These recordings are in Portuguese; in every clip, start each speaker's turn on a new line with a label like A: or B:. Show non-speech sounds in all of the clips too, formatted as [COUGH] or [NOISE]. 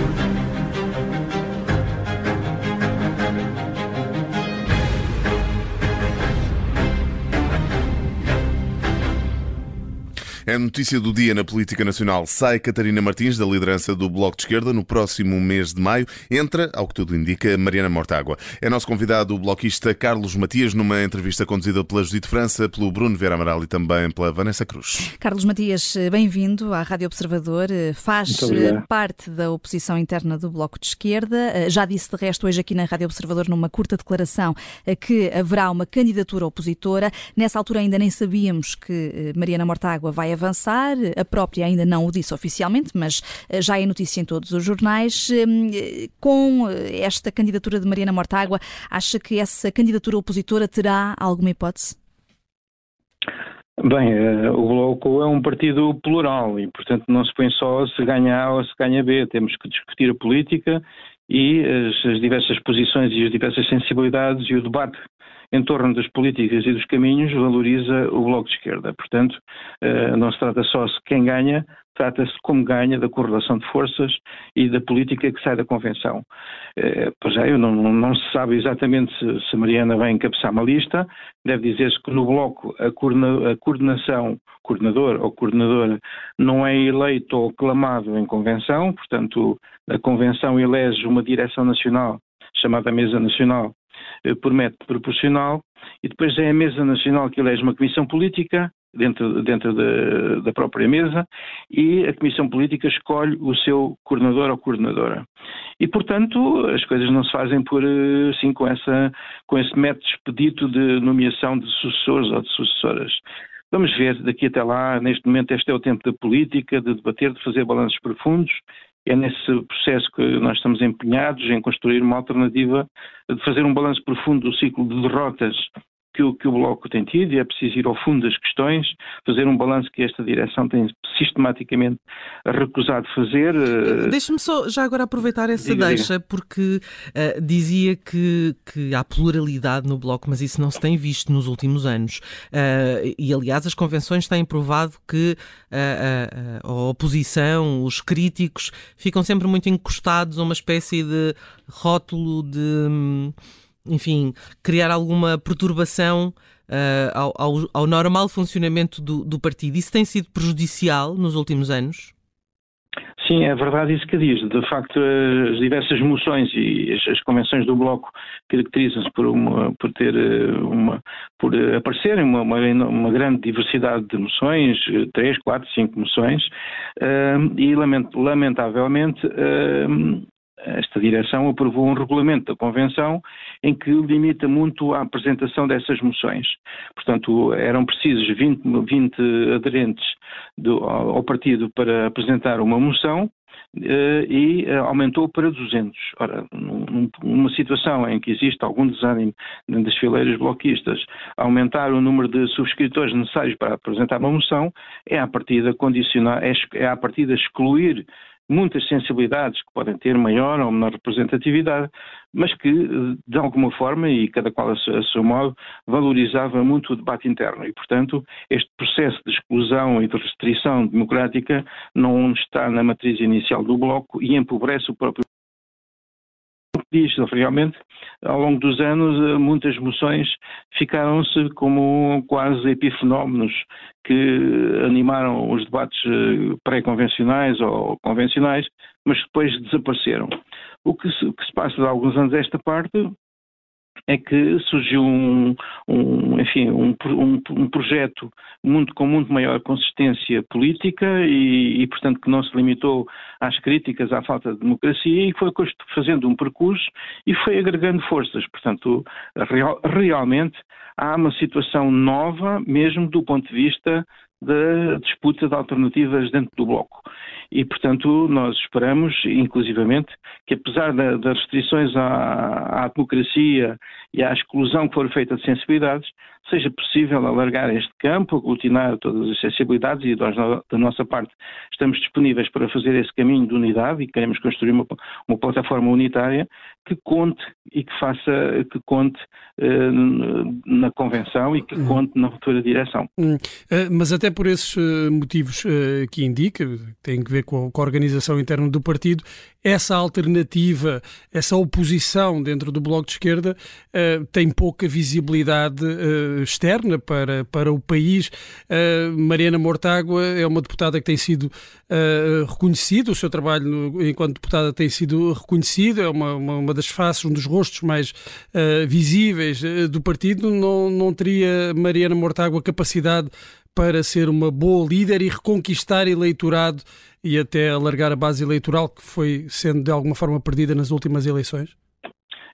A: Thank you. É notícia do dia na política nacional. Sai Catarina Martins da liderança do Bloco de Esquerda no próximo mês de maio. Entra, ao que tudo indica, Mariana Mortágua. É nosso convidado o bloquista Carlos Matias numa entrevista conduzida pela Judite França, pelo Bruno Vera Amaral e também pela Vanessa Cruz.
B: Carlos Matias, bem-vindo à Rádio Observador. Faz parte da oposição interna do Bloco de Esquerda. Já disse de resto hoje aqui na Rádio Observador numa curta declaração que haverá uma candidatura opositora. Nessa altura ainda nem sabíamos que eh, Mariana Mortágua vai avançar. A própria ainda não o disse oficialmente, mas eh, já é notícia em todos os jornais. Hum, com eh, esta candidatura de Mariana Mortágua, acha que essa candidatura opositora terá alguma hipótese?
C: Bem, eh, o Bloco é um partido plural e, portanto, não se põe só se ganha A ou se ganha B. Temos que discutir a política e as, as diversas posições e as diversas sensibilidades e o debate em torno das políticas e dos caminhos valoriza o Bloco de Esquerda. Portanto, eh, não se trata só de quem ganha, trata-se de como ganha, da correlação de forças e da política que sai da Convenção. Eh, pois é, não, não se sabe exatamente se, Mariana vai encabeçar uma lista, deve dizer-se que no Bloco a, a coordenação, coordenador ou coordenadora, não é eleito ou aclamado em Convenção, portanto a Convenção elege uma direção nacional chamada Mesa Nacional, eh, por método proporcional, e depois é a Mesa Nacional que elege uma comissão política dentro, dentro da, da, própria mesa e a comissão política escolhe o seu coordenador ou coordenadora. E, portanto, as coisas não se fazem por, eh, assim, com, essa, com esse método expedito de nomeação de sucessores ou de sucessoras. Vamos ver daqui até lá, neste momento este é o tempo da política, de debater, de fazer balanços profundos é nesse processo que nós estamos empenhados em construir uma alternativa, de fazer um balanço profundo do ciclo de derrotas que o, que o Bloco tem tido e é preciso ir ao fundo das questões, fazer um balanço que esta direção tem sistematicamente recusado fazer.
D: Eh, Deixe-me só já agora aproveitar essa diga, deixa, diga. porque uh, dizia que, que há pluralidade no Bloco, mas isso não se tem visto nos últimos anos. Uh, e, aliás, as convenções têm provado que uh, a oposição, os críticos, ficam sempre muito encostados a uma espécie de rótulo de. Enfim, criar alguma perturbação uh, ao, ao, ao, normal funcionamento do, do partido. Isso tem sido prejudicial nos últimos anos?
C: Sim, é verdade isso que diz. De facto, as diversas moções e as, convenções do Bloco caracterizam-se por, uma, por ter eh, uma, por aparecerem uma, uma, uma, grande diversidade de moções, três, quatro, cinco moções, e lament, lamentavelmente esta direção aprovou um regulamento da Convenção em que limita muito a apresentação dessas moções. Portanto, eram precisos 20, 20 aderentes do, ao partido para apresentar uma moção Uh, e uh, aumentou para 200. Ora, num, numa situação em que existe algum desânimo das fileiras bloquistas, aumentar o número de subscritores necessários para apresentar uma moção é a partida condicionar, é, é a partida excluir muitas sensibilidades que podem ter maior ou menor representatividade, mas que, de alguma forma, e cada qual a seu, modo, valorizava muito o debate interno. E, portanto, este processo de exclusão e de restrição democrática não está na matriz inicial do Bloco e empobrece o próprio diz realmente ao longo dos anos muitas moções ficaram-se como quase epifenómenos que animaram os debates eh, pré-convencionais ou convencionais, mas depois desapareceram. O que se, que se passa há alguns anos esta parte é que surgiu um, um enfim, um, um, um, projeto muito, com muito maior consistência política e, e, portanto, que não se limitou às críticas à falta de democracia e foi fazendo um percurso e foi agregando forças. Portanto, real, realmente há uma situação nova, mesmo do ponto de vista da disputa de alternativas dentro do Bloco. E, portanto, nós esperamos, inclusivamente, que apesar das restrições à, à, democracia e à exclusão que foram feitas de sensibilidades, seja possível alargar este campo, aglutinar todas as sensibilidades e nós, da nossa parte, estamos disponíveis para fazer esse caminho de unidade e queremos construir uma, uma plataforma unitária que conte e que faça, que conte uh, na convenção e que hum. conte na futura direção. Hum.
E: Uh, mas até por esses uh, motivos que indica, tem que ver com a, organização interna do partido, essa alternativa, essa oposição dentro do Bloco de Esquerda tem pouca visibilidade externa para, para o país. Mariana Mortágua é uma deputada que tem sido reconhecida, o seu trabalho no, enquanto deputada tem sido reconhecido, é uma, uma, uma das faces, um dos rostos mais visíveis do partido. Não, não teria Mariana Mortágua capacidade para ser uma boa líder e reconquistar eleitorado e até alargar a base eleitoral que foi sendo de alguma forma perdida nas últimas eleições?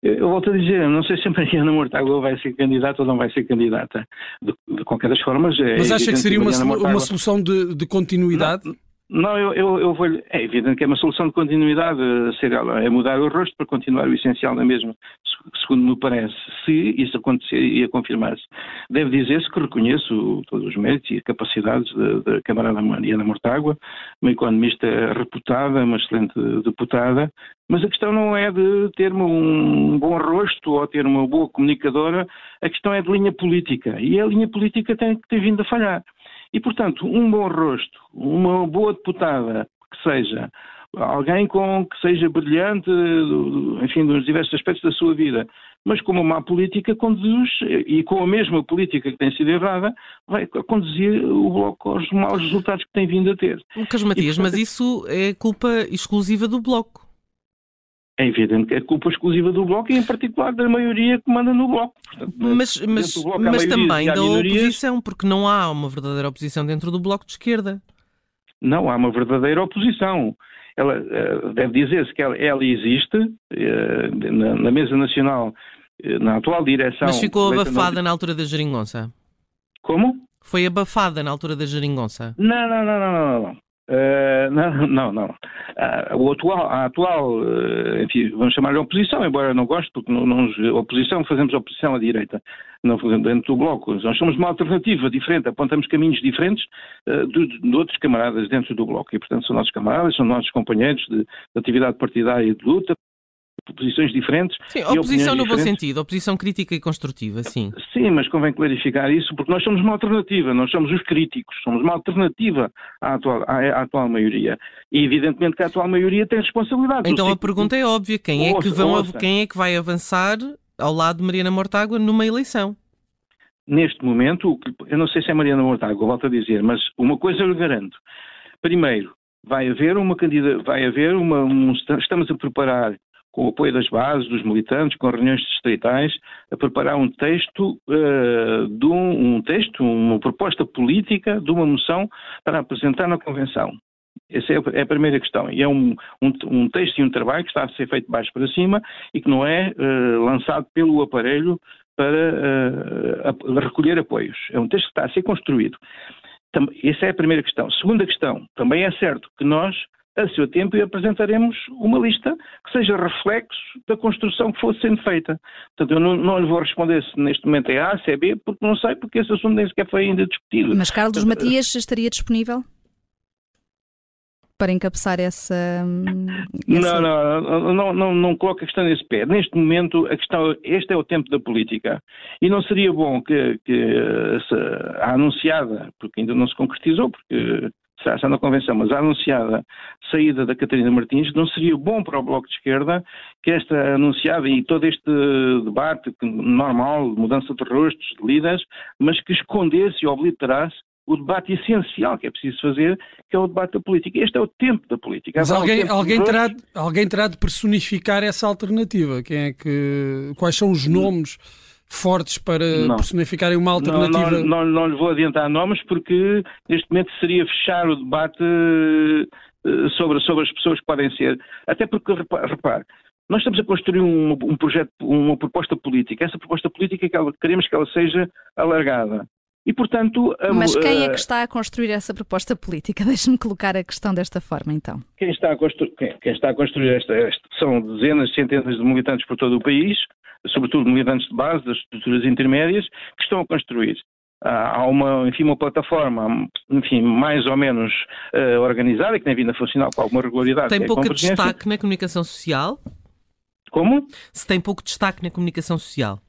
C: Eu volto a dizer, não sei se a Mariana Mortágua vai ser candidata ou não vai ser candidata. De, de qualquer das formas.
E: É Mas acha que seria uma, uma solução de, de continuidade?
C: Não, não, eu, eu, eu vou. É evidente que é uma solução de continuidade, ser ela, é mudar o rosto para continuar o essencial na mesma, segundo me parece. Se isso acontecer e a confirmar-se, deve dizer-se que reconheço todos os méritos e capacidades da camarada Mariana Mortágua, uma economista reputada, uma excelente deputada, mas a questão não é de ter um bom rosto ou ter uma boa comunicadora, a questão é de linha política. E a linha política tem, tem vindo a falhar. E, portanto, um bom rosto, uma boa deputada que seja, alguém com que seja brilhante, enfim, nos diversos aspectos da sua vida, mas com uma má política conduz, e com a mesma política que tem sido errada, vai conduzir o Bloco aos maus resultados que tem vindo a ter.
D: Lucas Matias, e, portanto, mas isso é culpa exclusiva do Bloco.
C: É evidente que é culpa exclusiva do Bloco e, em particular, da maioria que manda no Bloco.
D: Portanto, mas mas, bloco, mas também da oposição, porque não há uma verdadeira oposição dentro do Bloco de Esquerda.
C: Não há uma verdadeira oposição. Ela, eh, deve dizer-se que ela, ela existe eh, na, na, mesa nacional, eh, na atual direção.
D: Mas ficou abafada na altura da geringonça?
C: Como?
D: Foi abafada na altura da geringonça?
C: Não, não, não, não, não. não. Uh, [LAUGHS] não, não, não. Uh, o atual, a atual, uh, enfim, vamos chamar-lhe oposição, embora eu não goste, porque não, não, oposição, fazemos oposição à direita, não dentro do bloco. Nós somos uma alternativa diferente, apontamos caminhos diferentes de, de, outros camaradas dentro do bloco. E, portanto, são nossos camaradas, são nossos companheiros de, de atividade partidária e de luta, posições diferentes.
D: Sim, oposição no bom sentido, oposição crítica e construtiva, sim.
C: Sim, mas convém clarificar isso, porque nós somos uma alternativa, nós somos os críticos, somos uma alternativa à atual, à, à atual maioria. E evidentemente que a atual maioria tem responsabilidade.
D: Então a pergunta é óbvia, quem é, que vão, quem é que vai avançar ao lado de Mariana Mortágua numa eleição?
C: Neste momento, eu não sei se é Mariana Mortágua, volto a dizer, mas uma coisa eu lhe garanto. Primeiro, vai haver uma candidata, vai haver uma, um, estamos a preparar com o apoio das bases, dos militantes, com reuniões distritais, a preparar um texto, uh, de um, um, texto, uma proposta política de uma moção para apresentar na Convenção. Essa é, é a primeira questão. E é um, um, um, texto e um trabalho que está a ser feito de baixo para cima e que não é uh, lançado pelo aparelho para uh, recolher apoios. É um texto que está a ser construído. Essa é a primeira questão. Segunda questão, também é certo que nós a seu tempo e apresentaremos uma lista que seja reflexo da construção que fosse sendo feita. Portanto, eu não, não lhe vou responder se neste momento é A, se é B, porque não sei, porque esse assunto nem sequer foi ainda discutido.
B: Mas Carlos Matias estaria disponível? Para encabeçar essa.
C: essa... Não, não, não, não, não coloco a questão nesse pé. Neste momento, a questão, este é o tempo da política. E não seria bom que, que a anunciada, porque ainda não se concretizou, porque está na convenção, mas a anunciada saída da Catarina Martins, não seria bom para o Bloco de Esquerda que esta anunciada e todo este debate normal, mudança de rostos, de líderes, mas que escondesse e obliterasse o debate essencial que é preciso fazer, que é o debate da política. Este é o tempo da política.
E: Mas alguém, alguém, terá, alguém terá de personificar essa alternativa. Quem é que, quais são os nomes fortes para não. personificarem uma alternativa?
C: Não, não, não, lhe vou adiantar nomes porque neste momento seria fechar o debate eh, sobre, sobre as pessoas que podem ser. Até porque, repare, nós estamos a construir um, um, projeto, uma proposta política. Essa proposta política que ela, queremos que ela seja alargada. E, portanto,
B: a, Mas quem é que está a construir essa proposta política? [LAUGHS] Deixe-me colocar a questão desta forma, então.
C: Quem está a construir, quem, quem está a construir esta, esta, são dezenas, centenas de militantes por todo o país, sobretudo militantes de base, das estruturas intermédias, que estão a construir. Há uma, enfim, uma plataforma, enfim, mais ou menos uh, organizada, que tem vindo a funcionar com alguma regularidade.
D: Tem é pouco destaque na comunicação social?
C: Como?
D: Se tem pouco destaque na comunicação social?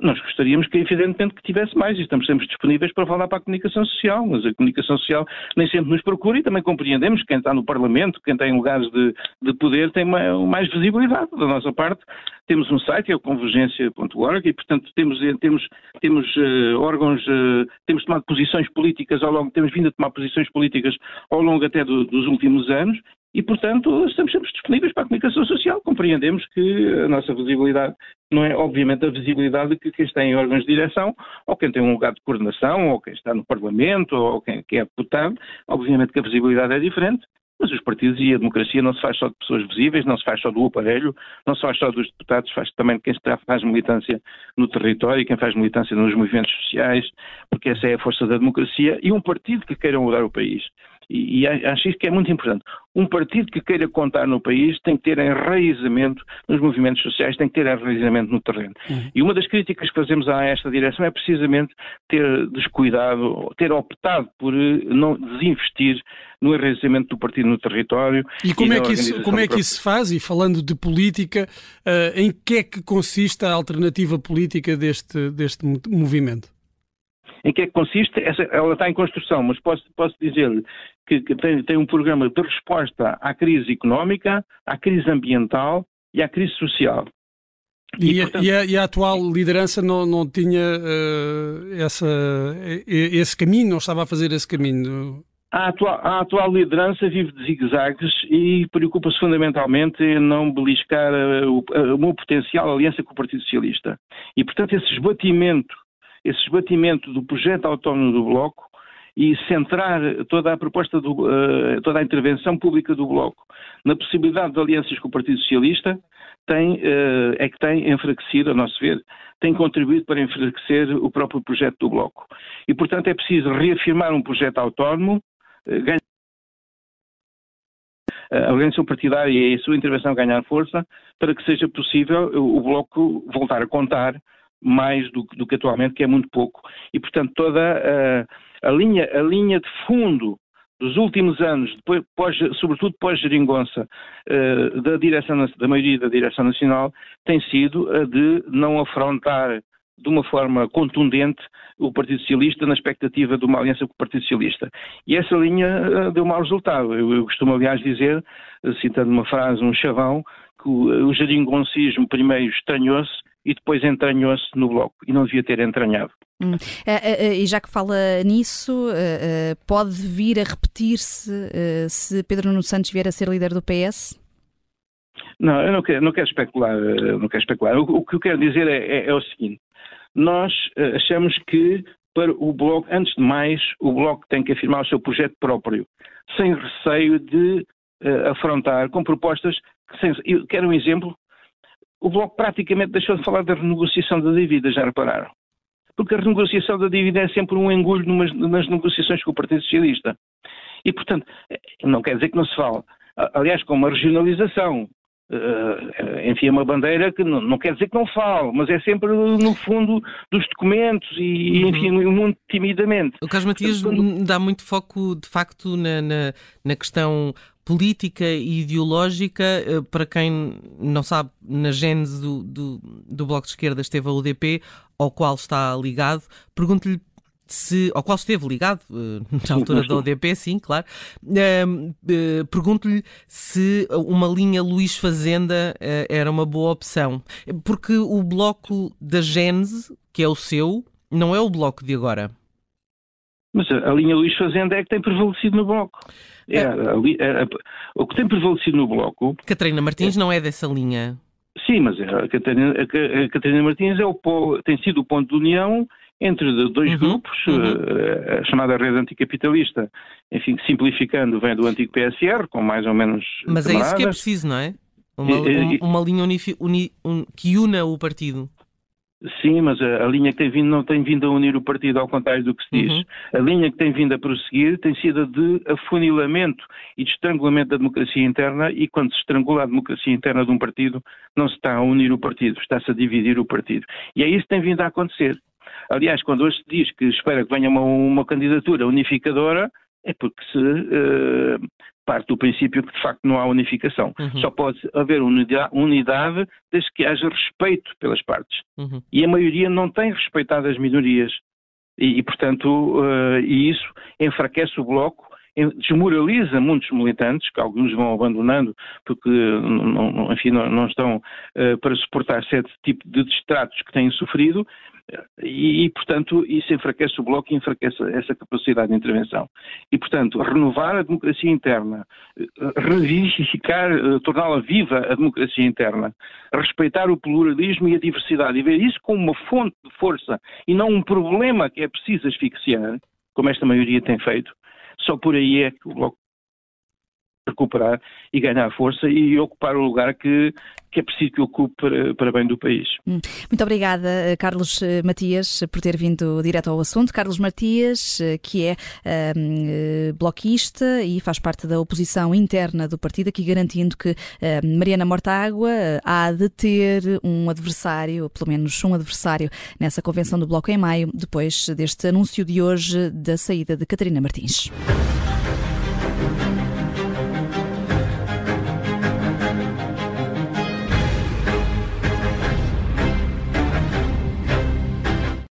C: Nós gostaríamos que, evidentemente, que tivesse mais e estamos sempre disponíveis para falar para a comunicação social, mas a comunicação social nem sempre nos procura e também compreendemos que quem está no Parlamento, quem tem lugares de, de poder, tem mais visibilidade. Da nossa parte, temos um site, é o convergência.org, e, portanto, temos, temos, temos uh, órgãos, uh, temos tomado posições políticas ao longo, temos vindo a tomar posições políticas ao longo até do, dos últimos anos, e, portanto, estamos sempre disponíveis para a comunicação social. Compreendemos que a nossa visibilidade não é, obviamente, a visibilidade que quem está em órgãos de direção, ou quem tem um lugar de coordenação, ou quem está no Parlamento, ou quem, quem é deputado. Obviamente que a visibilidade é diferente, mas os partidos e a democracia não se faz só de pessoas visíveis, não se faz só do aparelho, não se faz só dos deputados, faz também de quem faz militância no território, quem faz militância nos movimentos sociais, porque essa é a força da democracia, e um partido que queira mudar o país e, e acho isso que é muito importante. Um partido que queira contar no país tem que ter enraizamento nos movimentos sociais, tem que ter enraizamento no terreno. Uhum. E uma das críticas que fazemos a esta direção é precisamente ter descuidado, ter optado por eh, não desinvestir no enraizamento do partido no território.
E: E como, e é, que isso, como é que isso se faz? E falando de política, uh, em que é que consiste a alternativa política deste, deste movimento?
C: Em que é que consiste? Essa, ela está em construção, mas posso, posso dizer-lhe que, que tem, tem, um programa de resposta à crise económica, à crise ambiental e à crise social.
E: E, e, portanto... e, a, e a, atual liderança não, não tinha uh, essa, esse caminho, não estava a fazer esse caminho?
C: A atual, a atual liderança vive de zigue-zagues e preocupa-se fundamentalmente em não beliscar uh, o, uh, uma potencial aliança com o Partido Socialista. E, portanto, esse esbatimento esse esbatimento do projeto autónomo do Bloco e centrar toda a proposta, do, uh, toda a intervenção pública do Bloco na possibilidade de alianças com o Partido Socialista, tem, uh, é que tem enfraquecido, a nosso ver, tem contribuído para enfraquecer o próprio projeto do Bloco. E, portanto, é preciso reafirmar um projeto autónomo, uh, a organização partidária e a sua intervenção ganhar força para que seja possível o Bloco voltar a contar mais do, do, que atualmente, que é muito pouco. E, portanto, toda a, a, linha, a linha de fundo dos últimos anos, depois, pós, sobretudo pós-geringonça, uh, da, da maioria da direção nacional, tem sido a de não afrontar de uma forma contundente o Partido Socialista na expectativa de uma aliança com o Partido Socialista. E essa linha uh, deu mau resultado. Eu, eu costumo, aliás, dizer, citando uma frase, um chavão, que o, o geringoncismo primeiro estranhou-se e depois entranhou-se no Bloco e não devia ter entranhado.
B: Hum. Uh, uh, e já que fala nisso, uh, pode vir a repetir-se se Pedro Nuno Santos vier a ser líder do PS?
C: Não, eu não quero, não quero especular. Não quero especular. O, o, que eu quero dizer é, é, é o seguinte: nós achamos que para o Bloco, antes de mais, o Bloco tem que afirmar o seu projeto próprio, sem receio de afrontar com propostas que, sem, eu quero um exemplo, o Bloco praticamente deixou de falar da renegociação da dívida, já repararam? Porque a renegociação da dívida é sempre um engulho numas, nas negociações com o Partido Socialista. E, portanto, não quer dizer que não se fale. Aliás, com uma regionalização, Uh, enfim, é uma bandeira que não, não, quer dizer que não fale, mas é sempre no fundo dos documentos e, uhum. enfim, muito timidamente.
D: O Carlos Matias dá muito foco, de facto, na, na, na questão política e ideológica. Eh, para quem não sabe, na gênese do, do, do Bloco de Esquerda esteve a UDP, ao qual está ligado. Pergunto-lhe se, ao qual esteve ligado, eh, [LAUGHS] na altura da ODP, sim, claro, uh, pergunto-lhe se uma linha Luís Fazenda era uma boa opção. Porque o bloco da Gênese, que é o seu, não é o bloco de agora.
C: Mas a, a linha Luís Fazenda é que tem prevalecido no bloco. É, é. A, a, o que tem prevalecido no bloco.
D: Catarina Martins é, não é dessa linha.
C: Sim, mas a Catarina, a Catarina Martins é o, tem sido o ponto de união entre dois uhum, grupos, uhum. Eh, a chamada rede anticapitalista, enfim, simplificando, vem do antigo PSR, com mais ou menos.
D: Mas camaradas. é isso que é preciso, não é? Uma, um, uma linha unifi, uni, un, que una o partido.
C: Sim, mas a, a, linha que tem vindo não tem vindo a unir o partido, ao contrário do que se diz. Uhum. A linha que tem vindo a prosseguir tem sido a de afunilamento e de estrangulamento da democracia interna, e quando se estrangula a democracia interna de um partido, não se está a unir o partido, está-se a dividir o partido. E é isso que tem vindo a acontecer. Aliás, quando hoje se diz que espera que venha uma, uma candidatura unificadora, é porque se uh, parte do princípio que de facto não há unificação. Uhum. Só pode haver unidade, desde que haja respeito pelas partes. Uhum. E a maioria não tem respeitado as minorias. E, e portanto, uh, e isso enfraquece o Bloco desmoraliza muitos militantes, que alguns vão abandonando porque, não, enfim, não, não estão uh, para suportar certo tipo de distratos que têm sofrido, e, e, portanto, isso enfraquece o Bloco e enfraquece essa capacidade de intervenção. E, portanto, renovar a democracia interna, eh, revivificar, eh, torná-la viva a democracia interna, respeitar o pluralismo e a diversidade e ver isso como uma fonte de força e não um problema que é preciso asfixiar, como esta maioria tem feito, só por aí é que o Bloco recuperar e ganhar força e ocupar o lugar que, que é preciso que ocupe para, para bem do país.
B: Hum. Muito obrigada, Carlos eh, Matias, por ter vindo direto ao assunto. Carlos Matias, eh, que é um, bloquista e faz parte da oposição interna do partido, aqui garantindo que um, Mariana Mortágua há de ter um adversário, pelo menos um adversário, nessa convenção do Bloco em maio, depois deste anúncio de hoje da saída de Catarina Martins.